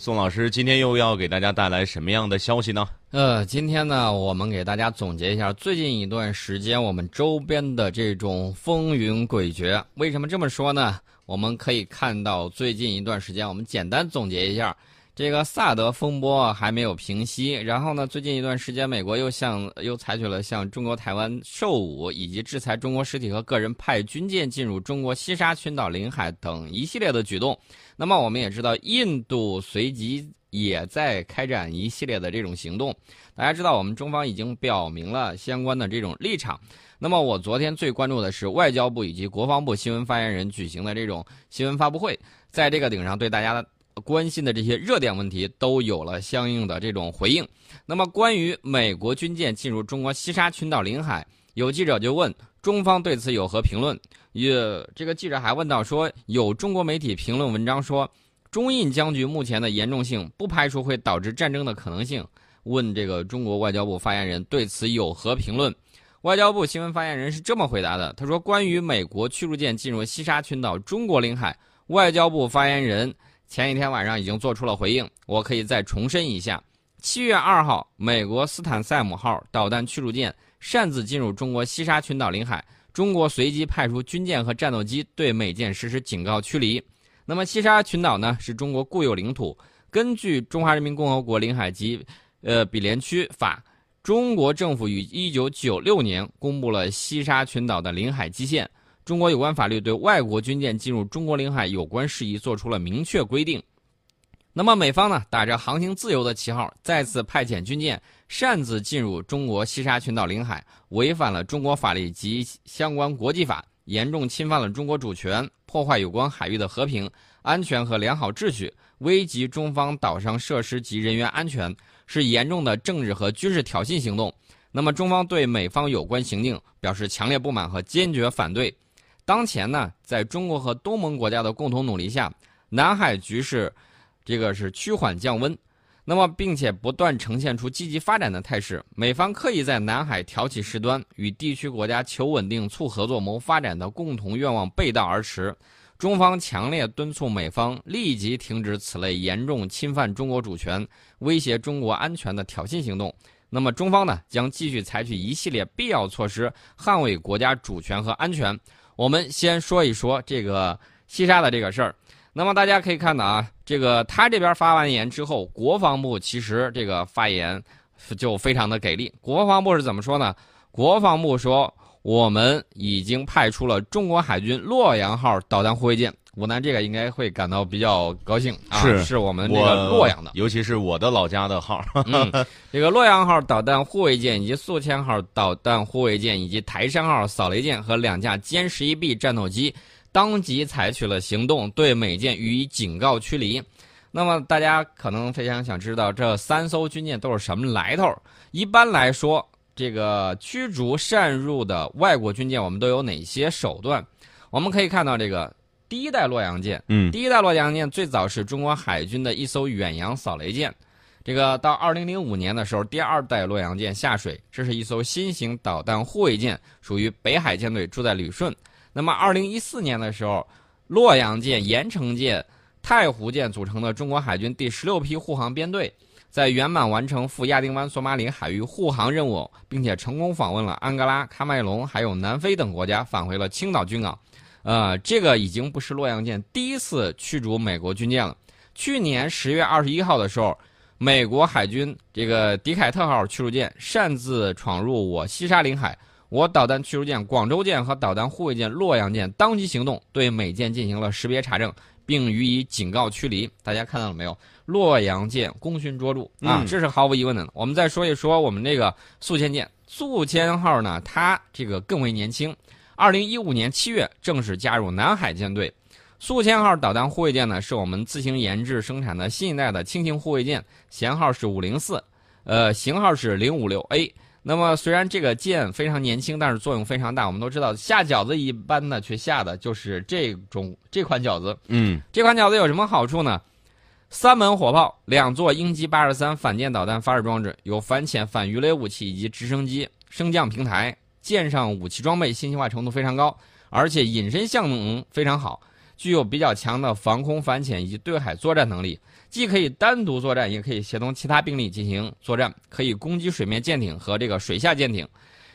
宋老师今天又要给大家带来什么样的消息呢？呃，今天呢，我们给大家总结一下最近一段时间我们周边的这种风云诡谲。为什么这么说呢？我们可以看到最近一段时间，我们简单总结一下。这个萨德风波还没有平息，然后呢，最近一段时间，美国又向又采取了向中国台湾售武以及制裁中国实体和个人派军舰进入中国西沙群岛领海等一系列的举动。那么我们也知道，印度随即也在开展一系列的这种行动。大家知道，我们中方已经表明了相关的这种立场。那么我昨天最关注的是外交部以及国防部新闻发言人举行的这种新闻发布会，在这个顶上对大家的。关心的这些热点问题都有了相应的这种回应。那么，关于美国军舰进入中国西沙群岛领海，有记者就问中方对此有何评论？也这个记者还问到说，有中国媒体评论文章说，中印僵局目前的严重性不排除会导致战争的可能性。问这个中国外交部发言人对此有何评论？外交部新闻发言人是这么回答的：他说，关于美国驱逐舰进入西沙群岛中国领海，外交部发言人。前一天晚上已经做出了回应，我可以再重申一下：七月二号，美国斯坦塞姆号导弹驱逐舰擅自进入中国西沙群岛领海，中国随即派出军舰和战斗机对美舰实施警告驱离。那么，西沙群岛呢是中国固有领土，根据《中华人民共和国领海及呃比连区法》，中国政府于一九九六年公布了西沙群岛的领海基线。中国有关法律对外国军舰进入中国领海有关事宜作出了明确规定。那么美方呢，打着航行自由的旗号，再次派遣军舰擅自进入中国西沙群岛领海，违反了中国法律及相关国际法，严重侵犯了中国主权，破坏有关海域的和平、安全和良好秩序，危及中方岛上设施及人员安全，是严重的政治和军事挑衅行动。那么中方对美方有关行径表示强烈不满和坚决反对。当前呢，在中国和东盟国家的共同努力下，南海局势，这个是趋缓降温，那么并且不断呈现出积极发展的态势。美方刻意在南海挑起事端，与地区国家求稳定、促合作、谋发展的共同愿望背道而驰。中方强烈敦促美方立即停止此类严重侵犯中国主权、威胁中国安全的挑衅行动。那么，中方呢将继续采取一系列必要措施，捍卫国家主权和安全。我们先说一说这个西沙的这个事儿。那么大家可以看到啊，这个他这边发完言之后，国防部其实这个发言就非常的给力。国防部是怎么说呢？国防部说，我们已经派出了中国海军洛阳号导弹护卫舰。武南这个应该会感到比较高兴啊，是是我们这个洛阳的，尤其是我的老家的号。这个洛阳号导弹护卫舰以及宿迁号导弹护卫舰以及台山号扫雷舰和两架歼十一 B 战斗机，当即采取了行动，对美舰予以警告驱离。那么大家可能非常想知道，这三艘军舰都是什么来头？一般来说，这个驱逐擅入的外国军舰，我们都有哪些手段？我们可以看到这个。第一代洛阳舰，嗯，第一代洛阳舰最早是中国海军的一艘远洋扫雷舰，这个到二零零五年的时候，第二代洛阳舰下水，这是一艘新型导弹护卫舰，属于北海舰队，住在旅顺。那么二零一四年的时候，洛阳舰、盐城舰、太湖舰组成的中国海军第十六批护航编队，在圆满完成赴亚丁湾索马里海域护航任务，并且成功访问了安哥拉、喀麦隆还有南非等国家，返回了青岛军港。呃，这个已经不是洛阳舰第一次驱逐美国军舰了。去年十月二十一号的时候，美国海军这个迪凯特号驱逐舰擅自闯入我西沙领海，我导弹驱逐舰广州舰和导弹护卫舰洛阳舰当即行动，对美舰进行了识别查证，并予以警告驱离。大家看到了没有？洛阳舰功勋卓著啊，这是毫无疑问的。我们再说一说我们这个宿迁舰，宿迁号呢，它这个更为年轻。二零一五年七月正式加入南海舰队，宿迁号导弹护卫舰呢，是我们自行研制生产的新一代的轻型护卫舰，舷号是五零四，呃，型号是零五六 A。那么虽然这个舰非常年轻，但是作用非常大。我们都知道下饺子一般呢，却下的就是这种这款饺子。嗯，这款饺子有什么好处呢？三门火炮，两座鹰击八十三反舰导弹发射装置，有反潜、反鱼雷武器以及直升机升降平台。舰上武器装备信息化程度非常高，而且隐身性能非常好。具有比较强的防空反潜以及对海作战能力，既可以单独作战，也可以协同其他兵力进行作战，可以攻击水面舰艇和这个水下舰艇。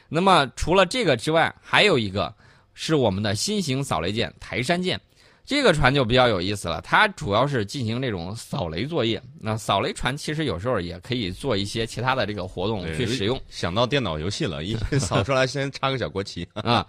那么除了这个之外，还有一个是我们的新型扫雷舰台山舰。这个船就比较有意思了，它主要是进行这种扫雷作业。那扫雷船其实有时候也可以做一些其他的这个活动去使用。想到电脑游戏了，一 扫出来先插个小国旗啊。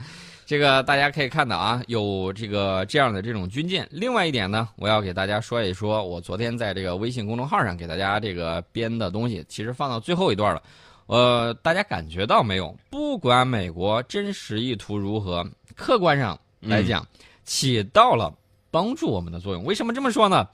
这个大家可以看到啊，有这个这样的这种军舰。另外一点呢，我要给大家说一说，我昨天在这个微信公众号上给大家这个编的东西，其实放到最后一段了。呃，大家感觉到没有？不管美国真实意图如何，客观上来讲，起到了。帮助我们的作用，为什么这么说呢？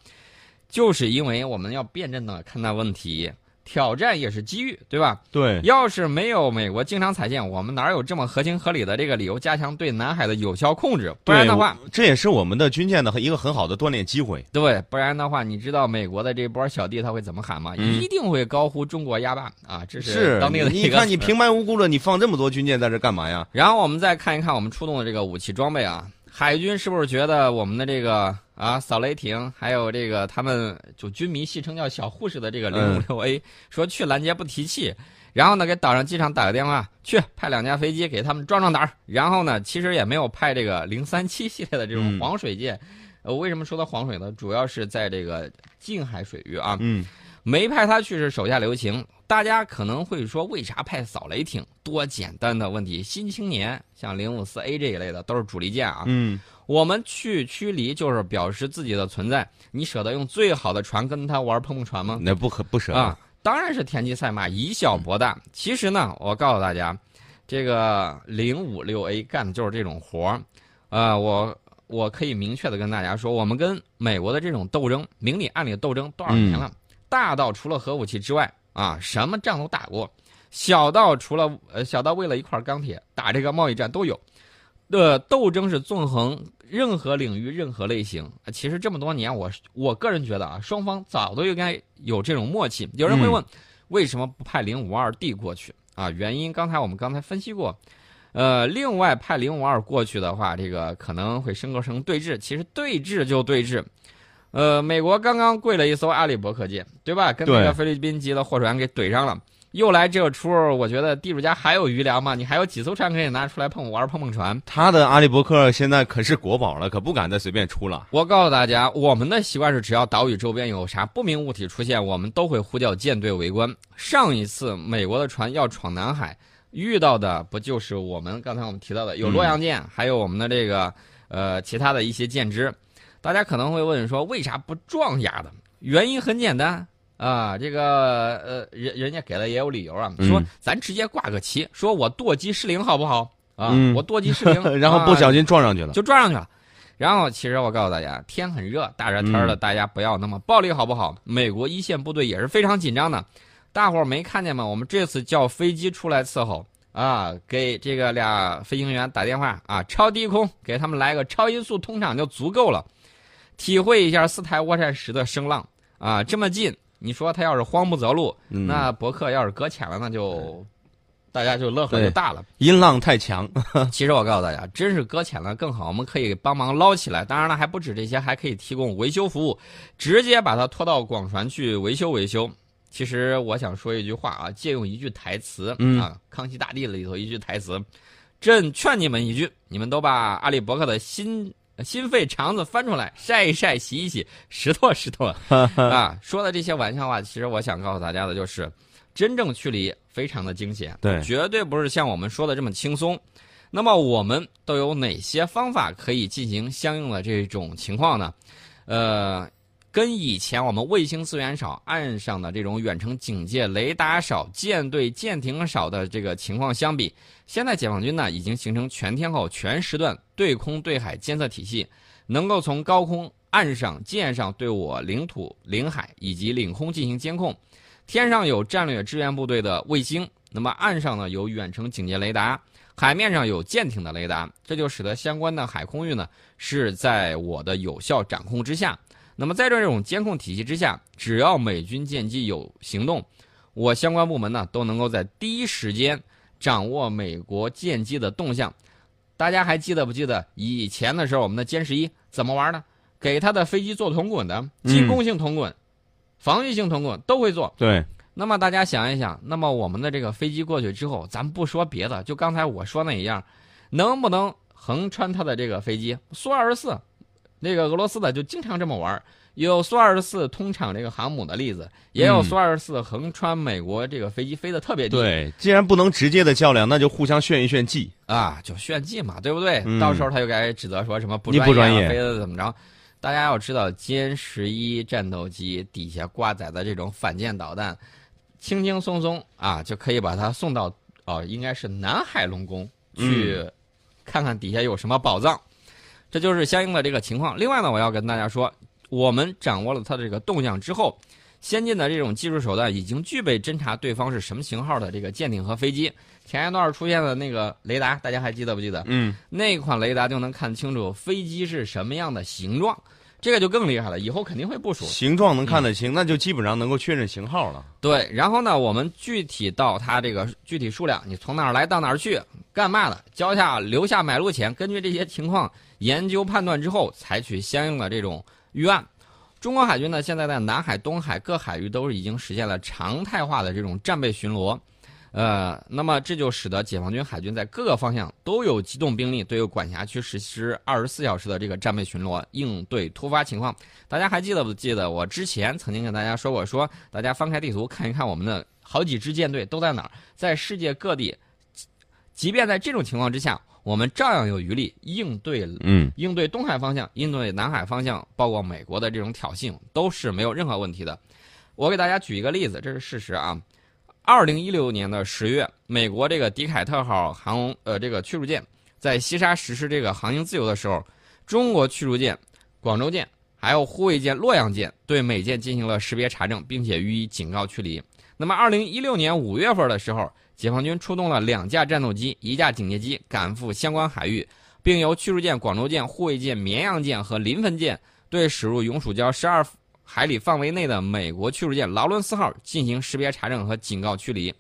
就是因为我们要辩证的看待问题，挑战也是机遇，对吧？对。要是没有美国经常踩线，我们哪有这么合情合理的这个理由加强对南海的有效控制？不然的话，这也是我们的军舰的一个很好的锻炼机会。对，不然的话，你知道美国的这波小弟他会怎么喊吗？一定会高呼“中国压霸”啊！这是当地的。你看，你平白无故的，你放这么多军舰在这干嘛呀？然后我们再看一看我们出动的这个武器装备啊。海军是不是觉得我们的这个啊扫雷艇，还有这个他们就军迷戏称叫小护士的这个零五六 A，说去拦截不提气，然后呢给岛上机场打个电话，去派两架飞机给他们壮壮胆儿，然后呢其实也没有派这个零三七系列的这种黄水舰，呃为什么说它黄水呢？主要是在这个近海水域啊。嗯。没派他去是手下留情，大家可能会说，为啥派扫雷艇？多简单的问题！新青年像零五四 A 这一类的都是主力舰啊。嗯，我们去驱离就是表示自己的存在，你舍得用最好的船跟他玩碰碰船吗？那不可不舍啊！当然是田忌赛马，以小博大。其实呢，我告诉大家，这个零五六 A 干的就是这种活儿。呃，我我可以明确的跟大家说，我们跟美国的这种斗争，明里暗里的斗争多少年了？大到除了核武器之外啊，什么仗都打过；小到除了呃小到为了一块钢铁打这个贸易战都有。的斗争是纵横任何领域、任何类型。其实这么多年，我我个人觉得啊，双方早都应该有这种默契。有人会问，为什么不派零五二 D 过去啊？原因刚才我们刚才分析过。呃，另外派零五二过去的话，这个可能会升格成对峙。其实对峙就对峙。呃，美国刚刚跪了一艘阿里伯克舰，对吧？跟那个菲律宾籍的货船给怼上了，又来这个出，我觉得地主家还有余粮吗？你还有几艘船可以拿出来碰玩碰碰船？他的阿利伯克现在可是国宝了，可不敢再随便出了。我告诉大家，我们的习惯是，只要岛屿周边有啥不明物体出现，我们都会呼叫舰队围观。上一次美国的船要闯南海，遇到的不就是我们刚才我们提到的有洛阳舰，还有我们的这个呃其他的一些舰只。大家可能会问说，为啥不撞压的？原因很简单啊，这个呃，人人家给了也有理由啊，说咱直接挂个旗，说我舵机失灵好不好啊？我舵机失灵，然后不小心撞上去了，就撞上去了。然后其实我告诉大家，天很热，大热天的，大家不要那么暴力好不好？美国一线部队也是非常紧张的，大伙儿没看见吗？我们这次叫飞机出来伺候啊，给这个俩飞行员打电话啊，超低空给他们来个超音速通场就足够了。体会一下四台涡扇十的声浪啊，这么近，你说他要是慌不择路，那博客要是搁浅了，那就大家就乐呵就大了。音浪太强，其实我告诉大家，真是搁浅了更好，我们可以帮忙捞起来。当然了，还不止这些，还可以提供维修服务，直接把它拖到广船去维修维修。其实我想说一句话啊，借用一句台词啊，《康熙大帝》里头一句台词，朕劝你们一句，你们都把阿里伯克的心。心肺肠子翻出来晒一晒洗一洗拾掇拾掇啊！说的这些玩笑话，其实我想告诉大家的就是，真正去离非常的惊险，对，绝对不是像我们说的这么轻松。那么我们都有哪些方法可以进行相应的这种情况呢？呃。跟以前我们卫星资源少、岸上的这种远程警戒雷达少、舰队舰艇少的这个情况相比，现在解放军呢已经形成全天候、全时段对空对海监测体系，能够从高空、岸上、舰上对我领土、领海以及领空进行监控。天上有战略支援部队的卫星，那么岸上呢有远程警戒雷达，海面上有舰艇的雷达，这就使得相关的海空域呢是在我的有效掌控之下。那么在这种监控体系之下，只要美军舰机有行动，我相关部门呢都能够在第一时间掌握美国舰机的动向。大家还记得不记得以前的时候，我们的歼十一怎么玩呢？给他的飞机做铜滚的，进攻性铜滚、防御性铜滚都会做。对，那么大家想一想，那么我们的这个飞机过去之后，咱不说别的，就刚才我说那一样，能不能横穿他的这个飞机？苏二十四，那个俄罗斯的就经常这么玩，有苏二十四通场这个航母的例子，也有嗯苏二十四横穿美国这个飞机飞得特别低。对，既然不能直接的较量，那就互相炫一炫技。啊，就炫技嘛，对不对？嗯到时候他就该指责说什么不专业飞的怎么着？大家要知道，歼十一战斗机底下挂载的这种反舰导弹，轻轻松松啊就可以把它送到哦，应该是南海龙宫去嗯看看底下有什么宝藏。这就是相应的这个情况。另外呢，我要跟大家说，我们掌握了它的这个动向之后，先进的这种技术手段已经具备侦察对方是什么型号的这个舰艇和飞机。前一段出现的那个雷达，大家还记得不记得？嗯，那款雷达就能看清楚飞机是什么样的形状，这个就更厉害了。以后肯定会部署。形状能看得清，那就基本上能够确认型号了。对，然后呢，我们具体到它这个具体数量，你从哪儿来到哪儿去，干嘛的，交下留下买路钱，根据这些情况研究判断之后，采取相应的这种预案。中国海军呢，现在在南海、东海各海域都已经实现了常态化的这种战备巡逻，呃，那么这就使得解放军海军在各个方向都有机动兵力对管辖区实施二十四小时的这个战备巡逻，应对突发情况。大家还记得不记得我之前曾经跟大家说过，说大家翻开地图看一看我们的好几支舰队都在哪儿，在世界各地，即便在这种情况之下，我们照样有余力应对嗯，应对东海方向、应对南海方向，包括美国的这种挑衅，都是没有任何问题的。我给大家举一个例子，这是事实啊。二零一六年的十月，美国这个迪凯特号航呃这个驱逐舰在西沙实施这个航行自由的时候，中国驱逐舰广州舰还有护卫舰洛阳舰对美舰进行了识别查证，并且予以警告驱离。那么，二零一六年五月份的时候，解放军出动了两架战斗机、一架警戒机赶赴相关海域，并由驱逐舰广州舰、护卫舰绵阳舰和临汾舰对驶入永暑礁十二海里范围内的美国驱逐舰劳伦斯号进行识别查证和警告驱离。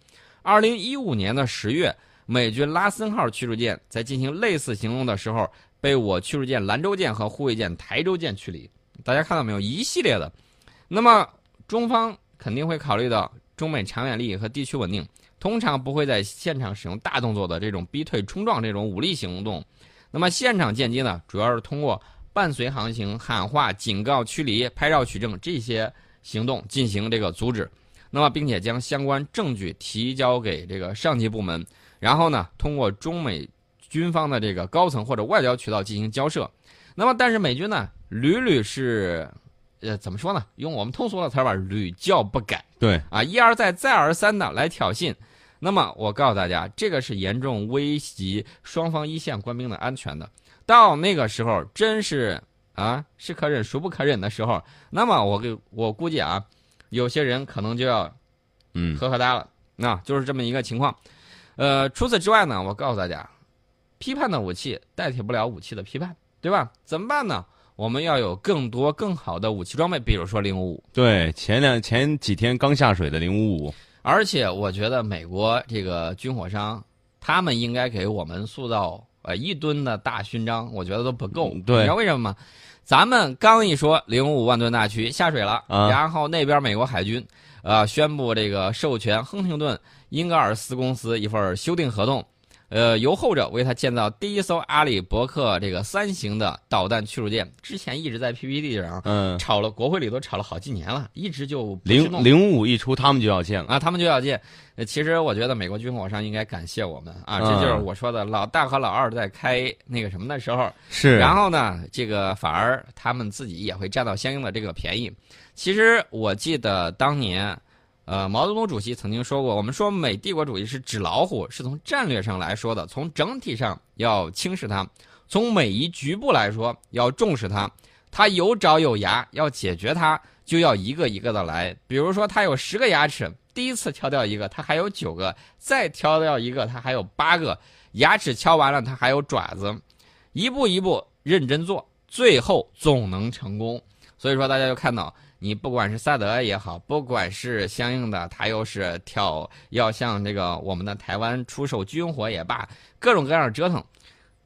二零一五年的十月，美军拉森号驱逐舰在进行类似行动的时候，被我驱逐舰兰州舰和护卫舰台州舰驱离。大家看到没有？一系列的。那么中方肯定会考虑到中美长远利益和地区稳定，通常不会在现场使用大动作的这种逼退、冲撞这种武力行动。那么现场舰机呢，主要是通过伴随航行、喊话、警告、驱离、拍照取证这些行动进行这个阻止。那么，并且将相关证据提交给这个上级部门，然后呢，通过中美军方的这个高层或者外交渠道进行交涉。那么，但是美军呢，屡屡是，呃，怎么说呢？用我们通俗的词儿吧，屡教不改。对，啊，一而再、再而三的来挑衅。那么我告诉大家，这个是严重危及双方一线官兵的安全的。到那个时候，真是啊，是可忍孰不可忍的时候，那么我给我估计啊，有些人可能就要嗯，呵呵哒了。那、就是这么一个情况。呃，除此之外呢，我告诉大家，批判的武器代替不了武器的批判，对吧？怎么办呢？我们要有更多更好的武器装备，比如说零五五。对，前两前几天刚下水的零五五，而且我觉得美国这个军火商，他们应该给我们塑造呃一吨的大勋章，我觉得都不够。嗯对你知道为什么吗？咱们刚一说零五万吨大驱下水了，啊然后那边美国海军，呃，宣布这个授权亨廷顿英格尔斯公司一份修订合同，呃，由后者为他建造第一艘阿里伯克这个三型的导弹驱逐舰。之前一直在 PPT 上嗯，炒了，国会里都吵了好几年了，一直就零零五一出，他们就要建了。啊，他们就要建。呃其实我觉得美国军火商应该感谢我们啊，这嗯就是我说的老大和老二在开那个什么的时候，是，然后呢，这个反而他们自己也会占到相应的这个便宜。其实我记得当年，呃，毛泽东主席曾经说过，我们说美帝国主义是纸老虎，是从战略上来说的，从整体上要轻视它，从每一局部来说要重视它。它有爪有牙，要解决它就要一个一个的来。比如说，它有十个牙齿，第一次挑掉一个，它还有九个；再挑掉一个，它还有八个。牙齿敲完了，它还有爪子。一步一步认真做，最后总能成功。所以说，大家就看到，你不管是萨德也好，不管是相应的，他又是挑要向这个我们的台湾出售军火也罢，各种各样的折腾，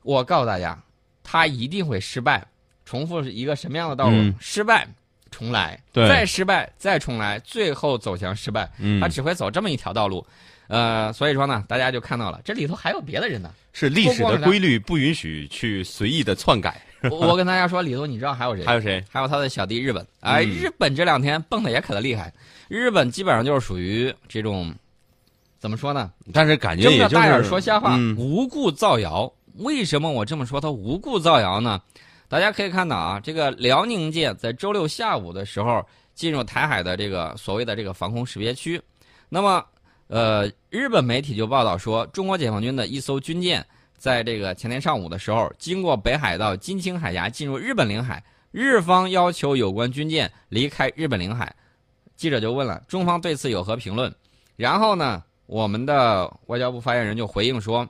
我告诉大家，他一定会失败。重复一个什么样的道路？嗯失败，重来，对再失败，再重来，最后走向失败。嗯他，只会走这么一条道路。呃，所以说呢，大家就看到了，这里头还有别的人呢。是历史的规律不允许去随意的篡改。我我跟大家说，里头你知道还有谁？还有谁？还有他的小弟日本。哎，嗯日本这两天蹦的也可的厉害。日本基本上就是属于这种，怎么说呢？但是感觉也就是大眼说瞎话，嗯无故造谣。为什么我这么说？他无故造谣呢？大家可以看到啊，这个辽宁舰在周六下午的时候进入台海的这个所谓的这个防空识别区。那么，呃，日本媒体就报道说，中国解放军的一艘军舰在这个前天上午的时候，经过北海道金青海峡进入日本领海，日方要求有关军舰离开日本领海。记者就问了，中方对此有何评论？然后呢，我们的外交部发言人就回应说，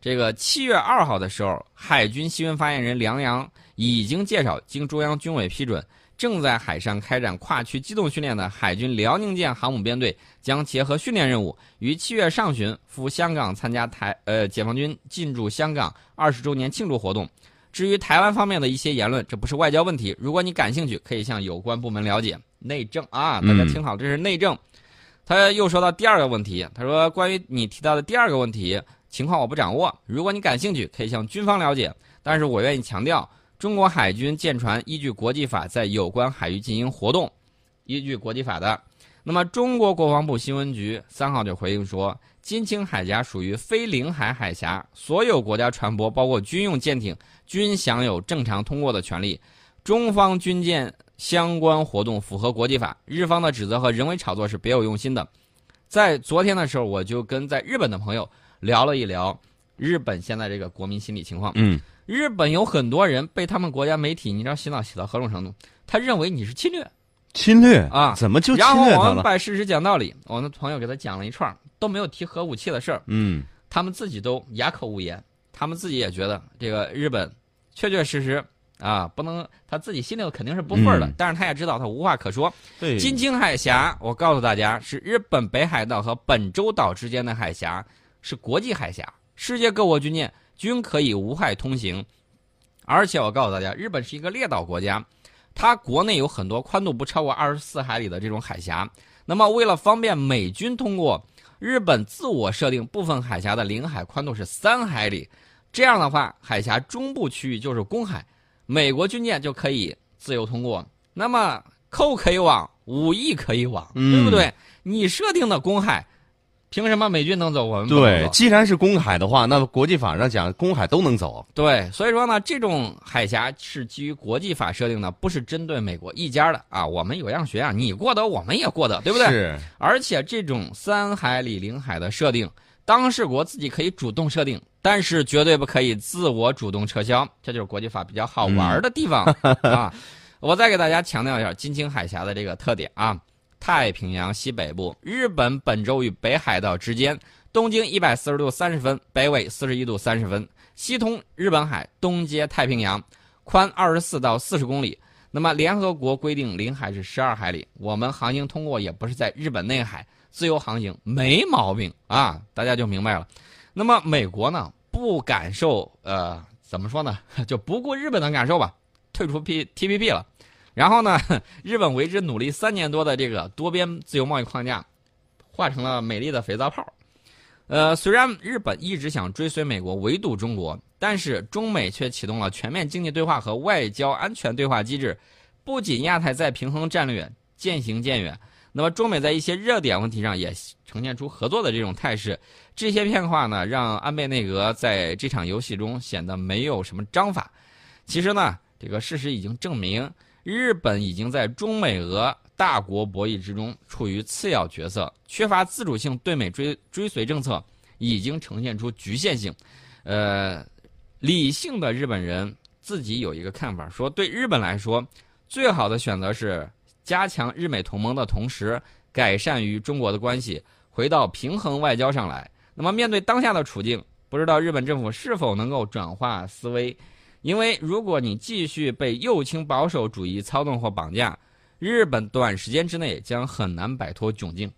这个七月二号的时候，海军新闻发言人梁阳已经介绍，经中央军委批准，正在海上开展跨区机动训练的海军辽宁舰航母编队将结合训练任务，于七月上旬赴香港参加台呃解放军进驻香港二十周年庆祝活动。至于台湾方面的一些言论，这不是外交问题，如果你感兴趣，可以向有关部门了解。内政啊，大家听好，这是内政。他又说到第二个问题，他说关于你提到的第二个问题情况我不掌握，如果你感兴趣，可以向军方了解。但是我愿意强调，中国海军舰船依据国际法在有关海域进行活动，依据国际法的。那么，中国国防部新闻局三号就回应说，金青海峡属于非领海海峡，所有国家船舶，包括军用舰艇，均享有正常通过的权利。中方军舰相关活动符合国际法，日方的指责和人为炒作是别有用心的。在昨天的时候，我就跟在日本的朋友聊了一聊日本现在这个国民心理情况。嗯，日本有很多人被他们国家媒体，你知道洗脑洗到何种程度？他认为你是侵略，侵略啊怎么就侵然后我们略他了？把事实讲道理。我的朋友给他讲了一串，都没有提核武器的事儿，嗯，他们自己都哑口无言，他们自己也觉得这个日本确确实实啊，不能他自己心里头肯定是不忿的，嗯但是他也知道他无话可说。对，金青海峡，我告诉大家，是日本北海道和本州岛之间的海峡，是国际海峡，世界各国军舰均可以无害通行。而且我告诉大家，日本是一个列岛国家，它国内有很多宽度不超过二十四海里的这种海峡。那么，为了方便美军通过，日本自我设定部分海峡的领海宽度是三海里。这样的话，海峡中部区域就是公海，美国军舰就可以自由通过。那么寇可以往，武义可以往，嗯对不对？你设定的公海，凭什么美军能走，我们不能对，既然是公海的话，那国际法上讲，公海都能走。对，所以说呢，这种海峡是基于国际法设定的，不是针对美国一家的啊。我们有样学样，你过得我们也过得，对不对？是，而且这种三海里领海的设定，当事国自己可以主动设定，但是绝对不可以自我主动撤销。这就是国际法比较好玩的地方、啊。我再给大家强调一下金青海峡的这个特点啊，太平洋西北部，日本本州与北海道之间，东经一百四十度三十分，北纬四十一度三十分，西通日本海，东接太平洋，宽二十四到四十公里。那么联合国规定领海是十二海里，我们航行通过也不是在日本内海，自由航行没毛病啊，大家就明白了。那么美国呢，不感受呃怎么说呢，就不顾日本的感受吧，退出 P T P P 了。然后呢，日本为之努力三年多的这个多边自由贸易框架，化成了美丽的肥皂泡。呃，虽然日本一直想追随美国围堵中国，但是中美却启动了全面经济对话和外交安全对话机制。不仅亚太再平衡战略渐行渐远，那么中美在一些热点问题上也呈现出合作的这种态势。这些变化呢，让安倍内阁在这场游戏中显得没有什么章法。其实呢，这个事实已经证明，日本已经在中美俄大国博弈之中处于次要角色，缺乏自主性，对美追追随政策已经呈现出局限性。呃，理性的日本人自己有一个看法，说对日本来说，最好的选择是加强日美同盟的同时，改善与中国的关系，回到平衡外交上来。那么面对当下的处境，不知道日本政府是否能够转化思维？因为如果你继续被右倾保守主义操纵或绑架，日本短时间之内将很难摆脱窘境。